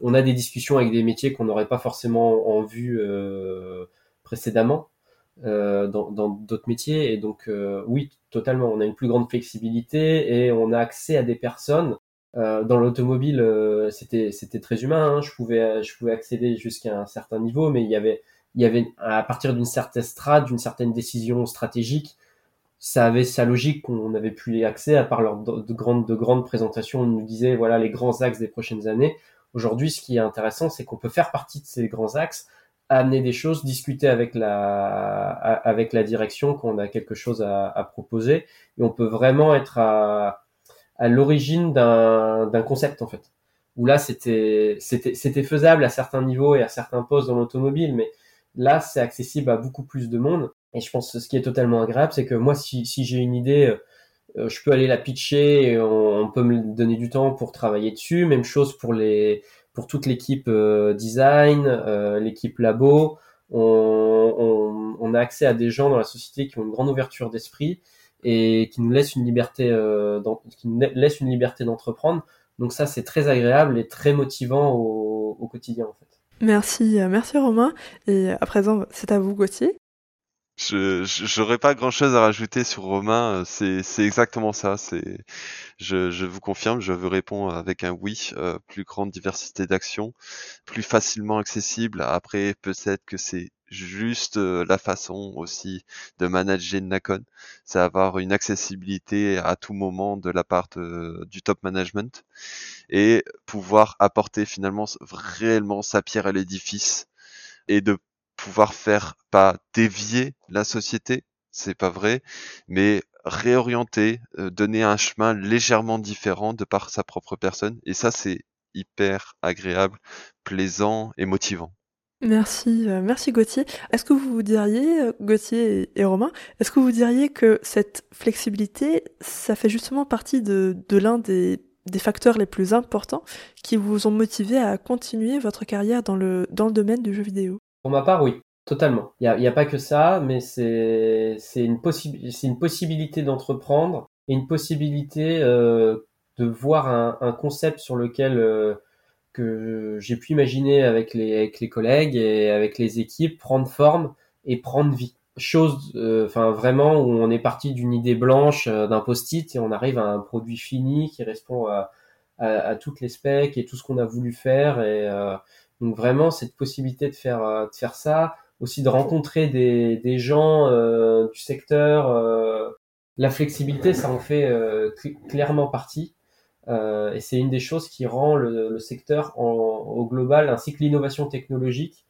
On a des discussions avec des métiers qu'on n'aurait pas forcément en vue euh, précédemment euh, dans d'autres métiers. Et donc, euh, oui, totalement, on a une plus grande flexibilité et on a accès à des personnes. dans l'automobile, c'était c'était très humain. Hein. Je pouvais je pouvais accéder jusqu'à un certain niveau, mais il y avait il y avait à partir d'une certaine strate, d'une certaine décision stratégique, ça avait sa logique qu'on n'avait plus accès à part leurs de, grandes de grandes présentations. On nous disait voilà les grands axes des prochaines années. Aujourd'hui, ce qui est intéressant, c'est qu'on peut faire partie de ces grands axes, amener des choses, discuter avec la, avec la direction qu'on a quelque chose à, proposer, et on peut vraiment être à, à l'origine d'un concept en fait. Où là, c'était faisable à certains niveaux et à certains postes dans l'automobile, mais là, c'est accessible à beaucoup plus de monde. Et je pense que ce qui est totalement agréable, c'est que moi, si, si j'ai une idée euh, je peux aller la pitcher et on, peut me donner du temps pour travailler dessus. Même chose pour les pour toute l'équipe euh, design, euh, l'équipe labo. On, a accès à des gens dans la société qui ont une grande ouverture d'esprit et qui nous laissent une liberté qui nous laissent une liberté d'entreprendre. Donc ça c'est très agréable et très motivant au, au quotidien en fait. Merci, merci Romain. Et à présent, c'est à vous Gauthier. Je j'aurais pas grand chose à rajouter sur Romain. Euh, c'est exactement ça. Je, je vous confirme. Je veux répondre avec un oui. Euh, plus grande diversité d'actions, plus facilement accessible. Après peut-être que c'est juste euh, la façon aussi de manager Nacon, c'est avoir une accessibilité à tout moment de la part du top management et pouvoir apporter finalement réellement sa pierre à l'édifice et de pouvoir faire pas dévier la société, c'est pas vrai, mais réorienter, euh, donner un chemin légèrement différent de par sa propre personne. Et ça, c'est hyper agréable, plaisant et motivant. Merci, euh, merci Gauthier. Est-ce que vous diriez, euh, Gauthier et, Romain, est-ce que vous diriez que cette flexibilité, ça fait justement partie de, de l'un des, des, facteurs les plus importants qui vous ont motivé à continuer votre carrière dans le, dans le domaine du jeu vidéo? Pour ma part, oui, totalement. Il n'y a, pas que ça, mais c'est une, une possibilité d'entreprendre et une possibilité euh, de voir un, un, concept sur lequel euh, que j'ai pu imaginer avec les, avec les collègues et avec les équipes prendre forme et prendre vie. Chose, euh, enfin vraiment où on est parti d'une idée blanche, euh, d'un post-it et on arrive à un produit fini qui répond à, à, à toutes les specs et tout ce qu'on a voulu faire et donc vraiment cette possibilité de faire euh, de faire ça, aussi de rencontrer des, des gens euh, du secteur, euh, la flexibilité, ça en fait clairement partie. et c'est une des choses qui rend le, secteur au global ainsi que l'innovation technologique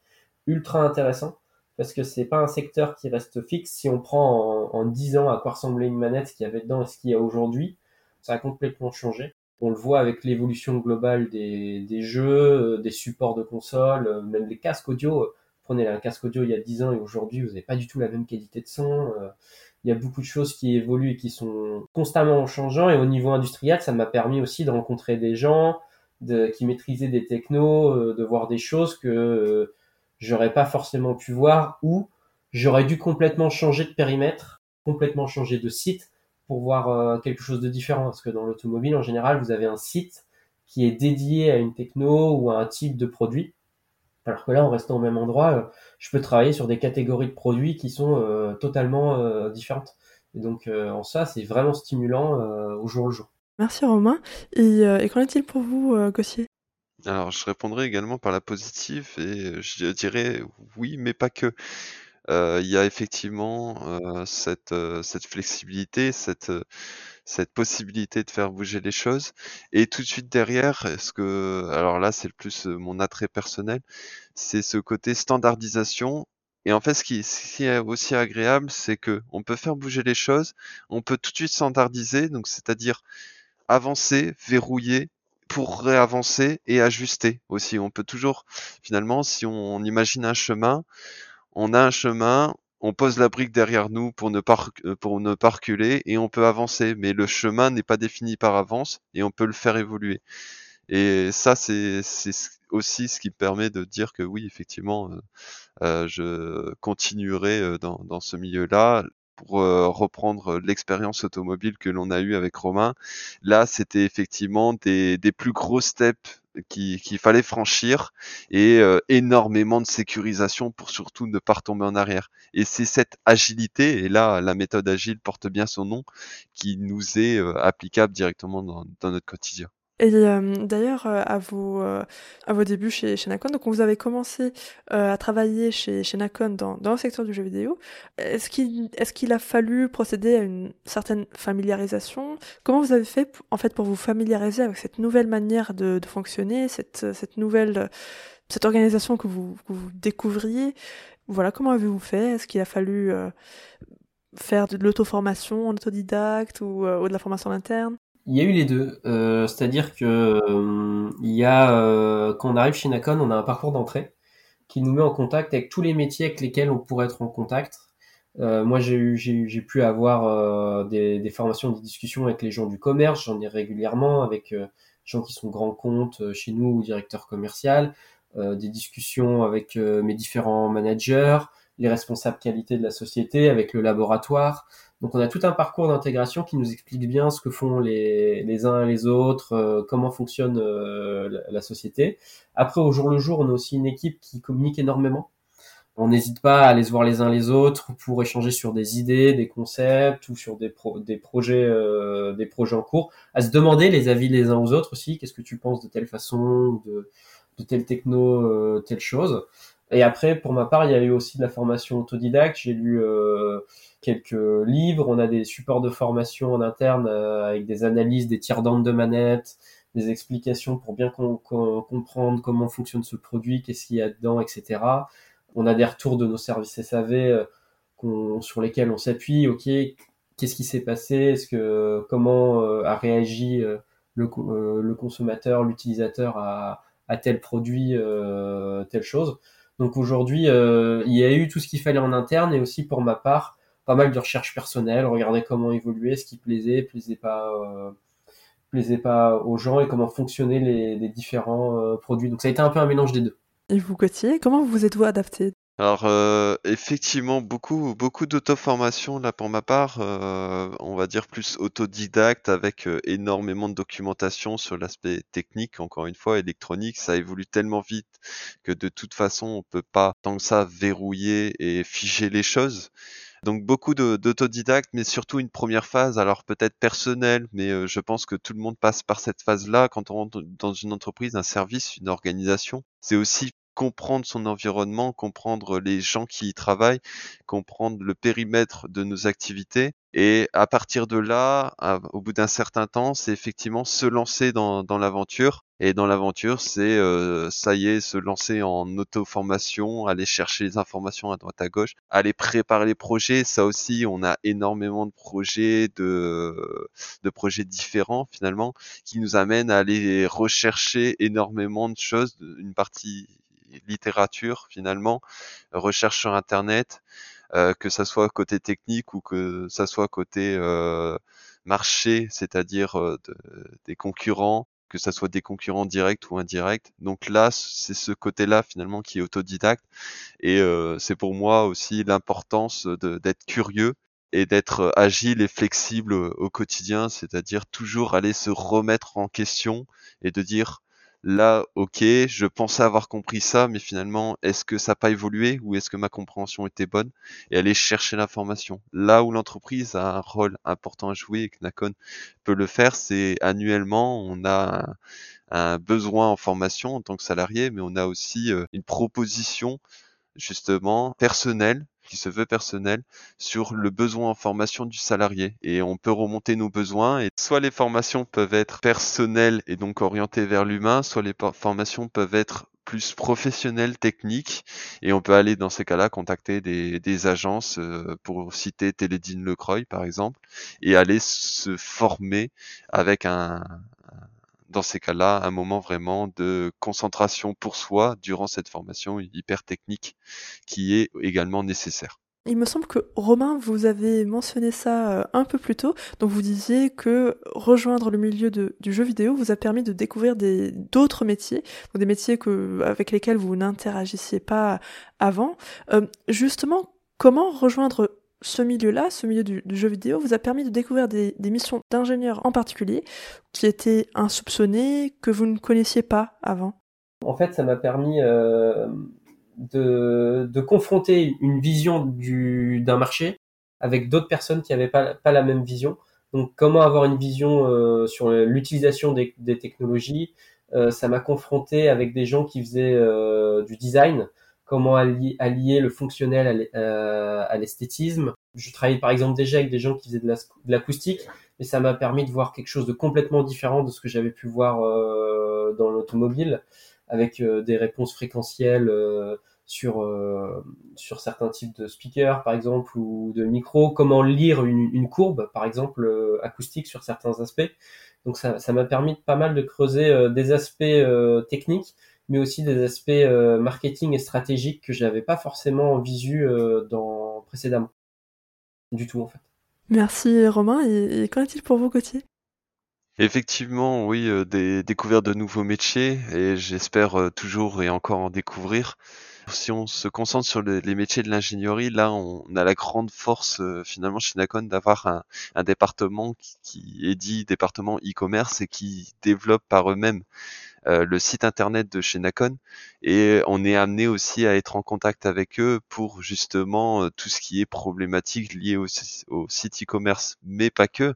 ultra intéressant parce que c'est pas un secteur qui reste fixe. Si on prend en, en 10 ans à quoi ressemblait une manette, ce qu'il y avait dedans et ce qu'il y a aujourd'hui, ça a complètement changé. On le voit avec l'évolution globale des, jeux, euh, des supports de console, euh, même les casques audio. Prenez un casque audio il y a 10 ans et aujourd'hui, vous n'avez pas du tout la même qualité de son. Euh, il y a beaucoup de choses qui évoluent et qui sont constamment en changeant. Et au niveau industriel, ça m'a permis aussi de rencontrer des gens de, qui maîtrisaient des technos, de voir des choses que j'aurais pas forcément pu voir ou j'aurais dû complètement changer de périmètre, complètement changer de site pour voir euh, quelque chose de différent. Parce que dans l'automobile, en général, vous avez un site qui est dédié à une techno ou à un type de produit. Alors que là, en restant au même endroit, je peux travailler sur des catégories de produits qui sont totalement différentes. Et donc, en ça, c'est vraiment stimulant au jour le jour. Merci Romain. Et, et qu'en est-il pour vous, Gossier alors, je répondrai également par la positive et je dirais oui, mais pas que. Il y a effectivement cette, flexibilité, cette, possibilité de faire bouger les choses. Et tout de suite derrière, alors là, c'est le plus mon attrait personnel, c'est ce côté standardisation. Et en fait, ce qui, ce qui est aussi agréable, c'est que on peut faire bouger les choses, on peut tout de suite standardiser, donc c'est-à-dire avancer, verrouiller, pour réavancer et ajuster aussi. On peut toujours, finalement, si on, imagine un chemin, on a un chemin, on pose la brique derrière nous pour ne pas euh, pour ne pas reculer et on peut avancer. Mais le chemin n'est pas défini par avance et on peut le faire évoluer. Et ça, c'est aussi ce qui me permet de dire que oui, effectivement, euh, euh, je continuerai dans, ce milieu-là pour reprendre l'expérience automobile que l'on a eue avec Romain, là c'était effectivement des, plus gros steps qu'il fallait franchir et énormément de sécurisation pour surtout ne pas retomber en arrière. Et c'est cette agilité, et là la méthode agile porte bien son nom, qui nous est applicable directement dans, dans notre quotidien. Et d'ailleurs, à vos, à vos débuts chez, chez Nakon, donc vous avez commencé à travailler chez, chez Nakon dans, dans le secteur du jeu vidéo. Est-ce qu'il est qu'il a fallu procéder à une certaine familiarisation? Comment vous avez fait en fait pour vous familiariser avec cette nouvelle manière de, de fonctionner, cette, cette nouvelle cette organisation que vous, que vous découvriez? Voilà, comment avez-vous fait? Est-ce qu'il a fallu faire de l'auto-formation en autodidacte ou, ou de la formation interne? Il y a eu les deux, euh, c'est-à-dire que euh, il y a euh, quand on arrive chez Nacon, on a un parcours d'entrée qui nous met en contact avec tous les métiers avec lesquels on pourrait être en contact. moi, j'ai pu avoir des, des, formations, des discussions avec les gens du commerce. J'en ai régulièrement avec gens qui sont grands comptes chez nous ou directeurs commerciaux, des discussions avec mes différents managers, les responsables qualité de la société, avec le laboratoire. Donc on a tout un parcours d'intégration qui nous explique bien ce que font les, les uns et les autres, euh, comment fonctionne euh, la, société. Après, au jour le jour, on a aussi une équipe qui communique énormément. On n'hésite pas à aller se voir les uns les autres pour échanger sur des idées, des concepts ou sur des, des projets, euh, des projets en cours, à se demander les avis les uns aux autres aussi. Qu'est-ce que tu penses de telle façon, de, de telle techno, telle chose? Et après, pour ma part, il y a eu aussi de la formation autodidacte. J'ai lu quelques livres, on a des supports de formation en interne euh, avec des analyses, des tiers-dents de manettes, des explications pour bien comprendre comment fonctionne ce produit, qu'est-ce qu'il y a dedans, etc. On a des retours de nos services SAV euh, sur lesquels on s'appuie. Ok, qu'est-ce qui s'est passé? Est-ce que comment euh, a réagi le, le consommateur, l'utilisateur à, à, tel produit, telle chose? Donc aujourd'hui, il y a eu tout ce qu'il fallait en interne et aussi pour ma part, pas mal de recherches personnelles, regarder comment évoluer, ce qui plaisait, plaisait pas, euh, plaisait pas aux gens et comment fonctionnaient les, différents euh, produits. Donc ça a été un peu un mélange des deux. Et vous, Gauthier, comment vous êtes-vous adapté? Alors euh, effectivement beaucoup beaucoup d'auto-formation là pour ma part, on va dire plus autodidacte avec énormément de documentation sur l'aspect technique encore une fois électronique, ça évolue tellement vite que de toute façon on peut pas tant que ça verrouiller et figer les choses. Donc beaucoup d'autodidactes, mais surtout une première phase, alors peut-être personnelle, mais euh, je pense que tout le monde passe par cette phase-là quand on rentre dans une entreprise, un service, une organisation. C'est aussi comprendre son environnement, comprendre les gens qui y travaillent, comprendre le périmètre de nos activités. Et à partir de là, au bout d'un certain temps, c'est effectivement se lancer dans, dans l'aventure. Et dans l'aventure, c'est euh, ça y est, se lancer en auto-formation, aller chercher les informations à droite à gauche, aller préparer les projets. Ça aussi, on a énormément de projets, de, de projets différents finalement, qui nous amènent à aller rechercher énormément de choses, une partie littérature finalement, recherche sur internet, euh, que ça soit côté technique ou que ça soit côté euh, marché, c'est-à-dire euh, des concurrents, que ça soit des concurrents directs ou indirects. Donc là, c'est ce côté-là finalement qui est autodidacte et c'est pour moi aussi l'importance d'être curieux et d'être agile et flexible au quotidien, c'est-à-dire toujours aller se remettre en question et de dire là, ok, je pensais avoir compris ça, mais finalement, est-ce que ça n'a pas évolué ou est-ce que ma compréhension était bonne Et aller chercher l'information? Là où l'entreprise a un rôle important à jouer et que Nacon peut le faire, c'est annuellement, on a un, besoin en formation en tant que salarié, mais on a aussi euh, une proposition justement personnelle qui se veut personnel sur le besoin en formation du salarié. Et on peut remonter nos besoins et soit les formations peuvent être personnelles et donc orientées vers l'humain, soit les formations peuvent être plus professionnelles, techniques. Et on peut aller dans ces cas-là contacter des, agences euh, pour citer Télédine Lecroy par exemple et aller se former avec un, dans ces cas-là, un moment vraiment de concentration pour soi durant cette formation hyper technique qui est également nécessaire. Il me semble que Romain, vous avez mentionné ça euh, un peu plus tôt. Donc vous disiez que rejoindre le milieu du jeu vidéo vous a permis de découvrir d'autres métiers, des métiers que, avec lesquels vous n'interagissiez pas avant. Euh, justement, comment rejoindre ce milieu-là, ce milieu du, jeu vidéo, vous a permis de découvrir des, missions d'ingénieurs en particulier qui étaient insoupçonnées, que vous ne connaissiez pas avant. En fait, ça m'a permis euh, de, confronter une vision d'un marché avec d'autres personnes qui n'avaient pas, la même vision. Donc, comment avoir une vision euh, sur l'utilisation des, technologies? Euh, Ça m'a confronté avec des gens qui faisaient du design, comment allier, le fonctionnel euh, à l'esthétisme. Je travaillais par exemple déjà avec des gens qui faisaient de l'acoustique, mais ça m'a permis de voir quelque chose de complètement différent de ce que j'avais pu voir euh, dans l'automobile, avec euh, des réponses fréquentielles sur certains types de speakers par exemple ou de micros, comment lire une, une courbe par exemple acoustique sur certains aspects. Donc ça m'a permis pas mal de creuser des aspects techniques mais aussi des aspects euh, marketing et stratégiques que j'avais pas forcément visu euh, dans précédemment. Du tout en fait. Merci Romain. Et, qu'en est-il pour vous, Gauthier? Effectivement, oui, euh, des découvertes de nouveaux métiers et j'espère toujours et encore en découvrir. Si on se concentre sur les métiers de l'ingénierie, là, on a la grande force finalement chez Nacon d'avoir un, un, département qui, qui, est dit département e-commerce et qui développe par eux-mêmes euh, le site internet de chez Nacon. Et on est amené aussi à être en contact avec eux pour justement euh, tout ce qui est problématique lié au, site e-commerce, mais pas que.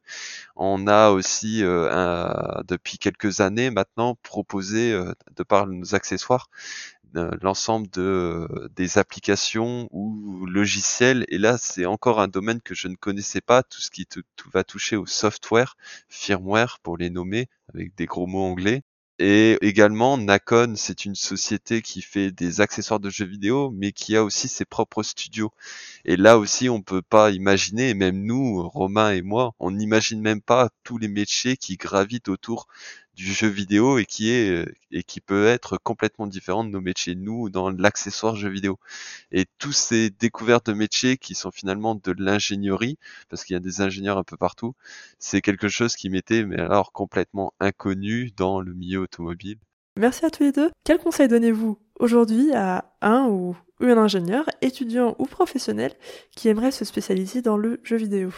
On a aussi euh, depuis quelques années maintenant proposé de par nos accessoires l'ensemble de des applications ou logiciels. Et là c'est encore un domaine que je ne connaissais pas tout ce qui va toucher au software firmware pour les nommer avec des gros mots anglais et également, Nacon, c'est une société qui fait des accessoires de jeux vidéo, mais qui a aussi ses propres studios. Et là aussi, on peut pas imaginer, même nous, Romain et moi, on n'imagine même pas tous les métiers qui gravitent autour du jeu vidéo et qui est et qui peut être complètement différent de nos métiers nous dans l'accessoire jeu vidéo. Et tous ces découvertes de métiers qui sont finalement de l'ingénierie parce qu'il y a des ingénieurs un peu partout c'est quelque chose qui m'était mais alors complètement inconnu dans le milieu automobile. Merci à tous les deux. Quel conseil donnez-vous aujourd'hui à un ou une ingénieur étudiant ou professionnel qui aimerait se spécialiser dans le jeu vidéo?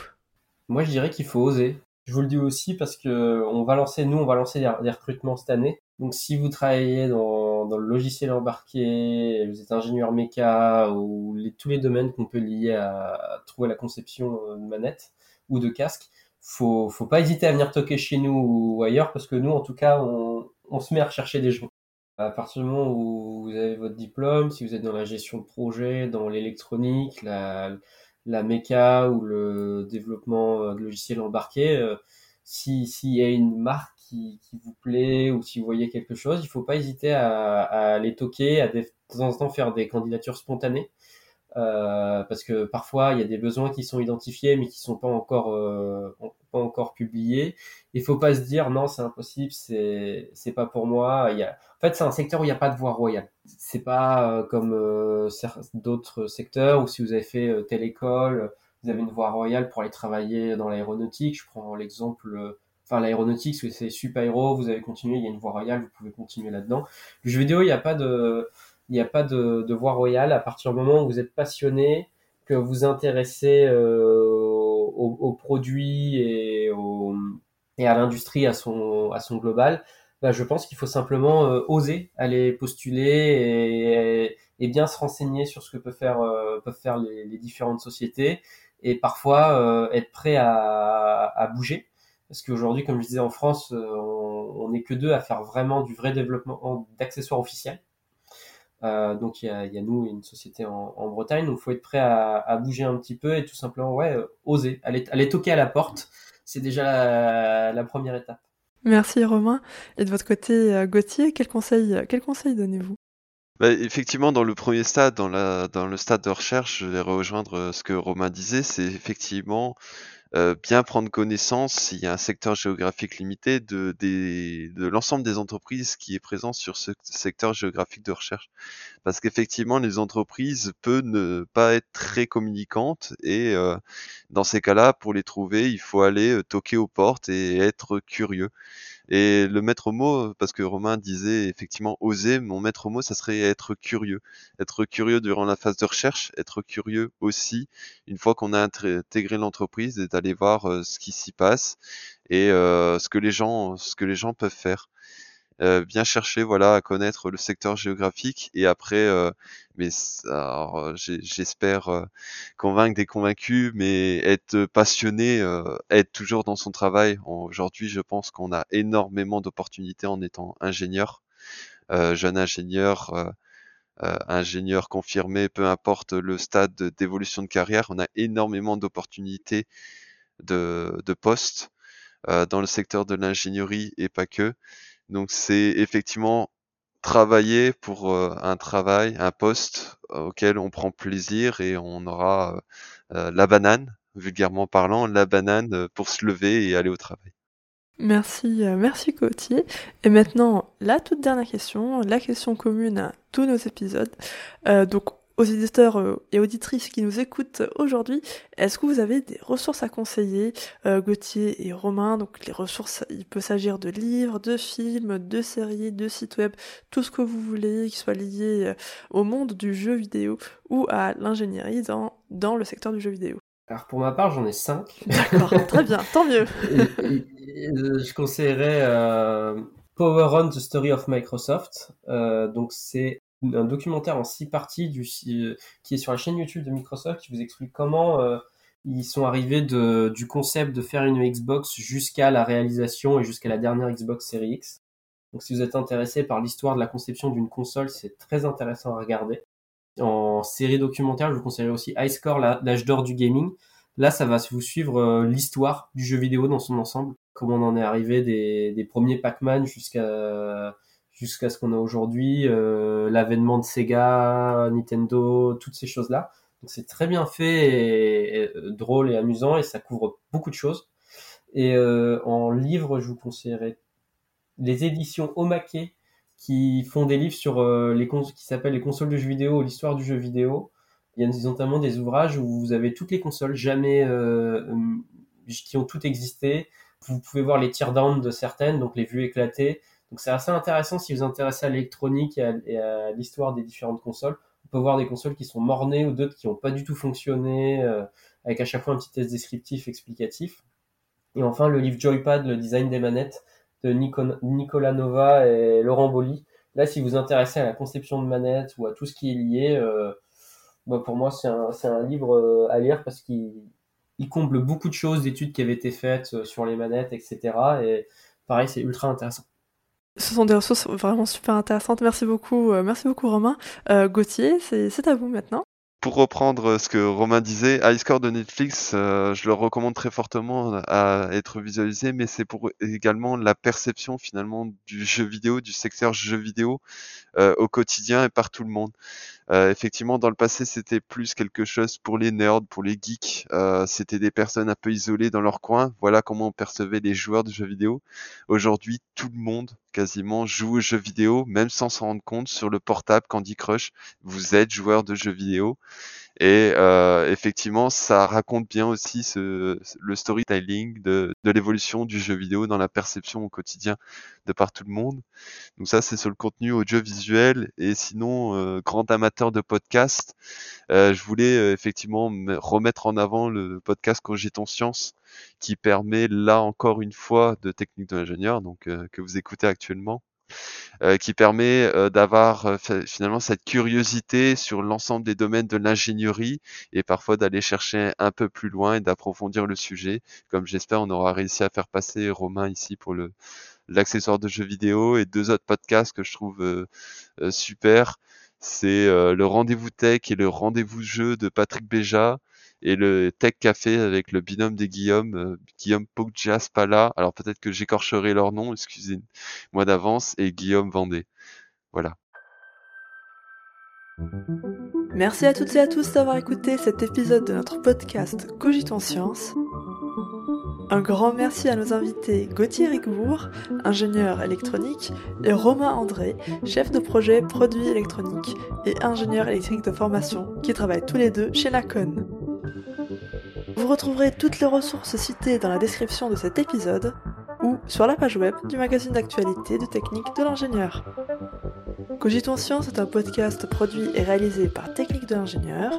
Moi je dirais qu'il faut oser je vous le dis aussi parce que on va lancer, nous, on va lancer des, recrutements cette année. Donc, si vous travaillez dans, le logiciel embarqué, vous êtes ingénieur méca ou tous les domaines qu'on peut lier à, trouver la conception de manette ou de casque, faut, faut pas hésiter à venir toquer chez nous ou ailleurs parce que nous, en tout cas, on, on se met à rechercher des gens. À partir du moment où vous avez votre diplôme, si vous êtes dans la gestion de projet, dans l'électronique, la, la méca ou le développement euh, de logiciels embarqués, euh, s'il y a une marque qui, vous plaît ou si vous voyez quelque chose, il faut pas hésiter à, à les toquer, à de temps en temps faire des candidatures spontanées. Euh, parce que parfois il y a des besoins qui sont identifiés mais qui sont pas encore euh, pas encore publiés. Il faut pas se dire non c'est impossible, c'est c'est pas pour moi. Il y a... En fait c'est un secteur où il n'y a pas de voie royale. C'est pas euh, comme euh, d'autres secteurs où si vous avez fait euh, telle école, vous avez une voie royale pour aller travailler dans l'aéronautique. Je prends l'exemple enfin l'aéronautique, c'est super héros, vous avez continué, il y a une voie royale, vous pouvez continuer là-dedans. Le jeu vidéo, il n'y a pas de, il n'y a pas de, voie royale à partir du moment où vous êtes passionné, que vous intéressez euh, aux, produits et, et à l'industrie à son, à son global, bah, je pense qu'il faut simplement euh, oser aller postuler et, et, bien se renseigner sur ce que peut faire, euh, peuvent faire les, les, différentes sociétés et parfois euh, être prêt à, à, bouger. Parce qu'aujourd'hui, comme je disais en France, on n'est que deux à faire vraiment du vrai développement d'accessoires officiels. Euh, donc il y a, y a, nous une société en, en Bretagne, donc faut être prêt à, à, bouger un petit peu et tout simplement ouais oser, aller, aller toquer à la porte, c'est déjà la, la première étape. Merci Romain. Et de votre côté, euh, Gauthier, quel conseil, euh, quel conseil donnez-vous? Bah, effectivement, dans le premier stade, dans, la, dans le stade de recherche, je vais rejoindre euh, ce que Romain disait, c'est effectivement euh, bien prendre connaissance, s'il y a un secteur géographique limité, de, l'ensemble des entreprises qui est présent sur ce secteur géographique de recherche. Parce qu'effectivement, les entreprises peuvent ne pas être très communicantes et euh, dans ces cas-là, pour les trouver, il faut aller toquer aux portes et être curieux. Et le maître mot, parce que Romain disait effectivement oser, mon maître mot, ça serait être curieux. Être curieux durant la phase de recherche, être curieux aussi une fois qu'on a intégré l'entreprise et d'aller voir euh, ce qui s'y passe et euh, ce que les gens, ce que les gens peuvent faire. Euh, bien chercher voilà à connaître le secteur géographique et après euh, mais euh, j'espère convaincre des convaincus mais être passionné être toujours dans son travail. Aujourd'hui je pense qu'on a énormément d'opportunités en étant ingénieur jeune ingénieur ingénieur confirmé peu importe le stade d'évolution de carrière on a énormément d'opportunités de, de postes dans le secteur de l'ingénierie et pas que donc c'est effectivement travailler pour euh, un travail, un poste euh, auquel on prend plaisir et on aura euh, la banane, vulgairement parlant, la banane pour se lever et aller au travail. Merci, merci Gauthier. Et maintenant, la toute dernière question, la question commune à tous nos épisodes. donc, aux éditeurs euh, et auditrices qui nous écoutent aujourd'hui, est-ce que vous avez des ressources à conseiller, euh, Gauthier et Romain? Donc les ressources, il peut s'agir de livres, de films, de séries, de sites web, tout ce que vous voulez qui soit lié euh, au monde du jeu vidéo ou à l'ingénierie dans, dans le secteur du jeu vidéo. Alors pour ma part, j'en ai cinq. D'accord, très bien, tant mieux. je conseillerais Power On The Story of Microsoft. donc c'est un documentaire en six parties euh, qui est sur la chaîne YouTube de Microsoft qui vous explique comment euh, ils sont arrivés du concept de faire une Xbox jusqu'à la réalisation et jusqu'à la dernière Xbox Series X. Donc si vous êtes intéressé par l'histoire de la conception d'une console, c'est très intéressant à regarder. En série documentaire, je vous conseillerais aussi High Score, l'âge d'or du gaming. Là, ça va vous suivre euh, l'histoire du jeu vidéo dans son ensemble, comment on en est arrivé des premiers Pac-Man jusqu'à jusqu'à ce qu'on a aujourd'hui, euh, l'avènement de Sega, Nintendo, toutes ces choses-là. C'est très bien fait, euh, drôle et amusant, et ça couvre beaucoup de choses. Et euh, en livre, je vous conseillerais les éditions Omake, qui font des livres sur les qui s'appellent les consoles de jeux vidéo, l'histoire du jeu vidéo. Il y a notamment des ouvrages où vous avez toutes les consoles, jamais qui ont toutes existé. Vous pouvez voir les teardown de certaines, donc les vues éclatées. Donc c'est assez intéressant si vous intéressez à l'électronique et à, l'histoire des différentes consoles. On peut voir des consoles qui sont mornées ou d'autres qui n'ont pas du tout fonctionné, euh, avec à chaque fois un petit test descriptif explicatif. Et enfin le livre Joypad, le design des manettes de Nicolas Nova et Laurent Bolly. Là, si vous intéressez à la conception de manettes ou à tout ce qui est lié, euh, pour moi c'est un, un, livre euh, à lire parce qu'il comble beaucoup de choses, d'études qui avaient été faites sur les manettes, etc. Et pareil, c'est ultra intéressant. Ce sont des ressources vraiment super intéressantes. Merci beaucoup, euh, merci beaucoup Romain. Euh, Gauthier, c'est à vous maintenant. Pour reprendre ce que Romain disait, High Score de Netflix, euh, je le recommande très fortement à être visualisé, mais c'est pour également la perception finalement du jeu vidéo, du secteur jeu vidéo au quotidien et par tout le monde. Euh, effectivement, dans le passé, c'était plus quelque chose pour les nerds, pour les geeks. Euh, c'était des personnes un peu isolées dans leur coin. Voilà comment on percevait les joueurs de jeux vidéo. Aujourd'hui, tout le monde quasiment joue aux jeux vidéo, même sans s'en rendre compte. Sur le portable, Candy Crush, vous êtes joueur de jeux vidéo. Et euh, effectivement, ça raconte bien aussi ce, le storytelling de, de l'évolution du jeu vidéo dans la perception au quotidien de par tout le monde. Donc ça, c'est sur le contenu audiovisuel. Et sinon, euh, grand amateur de podcast, je voulais effectivement remettre en avant le podcast Cogitons Science qui permet là encore une fois de technique de l'ingénieur, donc que vous écoutez actuellement, euh, qui permet euh, d'avoir euh, finalement cette curiosité sur l'ensemble des domaines de l'ingénierie et parfois d'aller chercher un peu plus loin et d'approfondir le sujet. Comme j'espère, on aura réussi à faire passer Romain ici pour l'accessoire de jeux vidéo et deux autres podcasts que je trouve super. C'est le rendez-vous tech et le rendez-vous jeu de Patrick Béja et le Tech Café avec le binôme des Guillaume, euh, Guillaume Poggias Pala. Alors peut-être que j'écorcherai leur nom, excusez-moi d'avance, et Guillaume Vendée. Voilà. Merci à toutes et à tous d'avoir écouté cet épisode de notre podcast Cogitons Science. Un grand merci à nos invités Gauthier Rigbourg, ingénieur électronique, et Romain André, chef de projet produits électroniques et ingénieur électrique de formation, qui travaillent tous les deux chez Nacon. Vous retrouverez toutes les ressources citées dans la description de cet épisode ou sur la page web du magazine d'actualité de technique de l'ingénieur. Cogitons Science est un podcast produit et réalisé par Technique de l'ingénieur.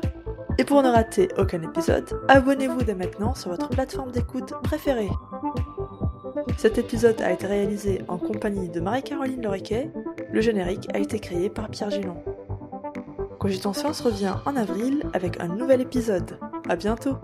Et pour ne rater aucun épisode, abonnez-vous dès maintenant sur votre plateforme d'écoute préférée. Cet épisode a été réalisé en compagnie de Marie-Caroline Loriquet. Le générique a été créé par Pierre Gillon. Cogitons Science revient en avril avec un nouvel épisode. À bientôt!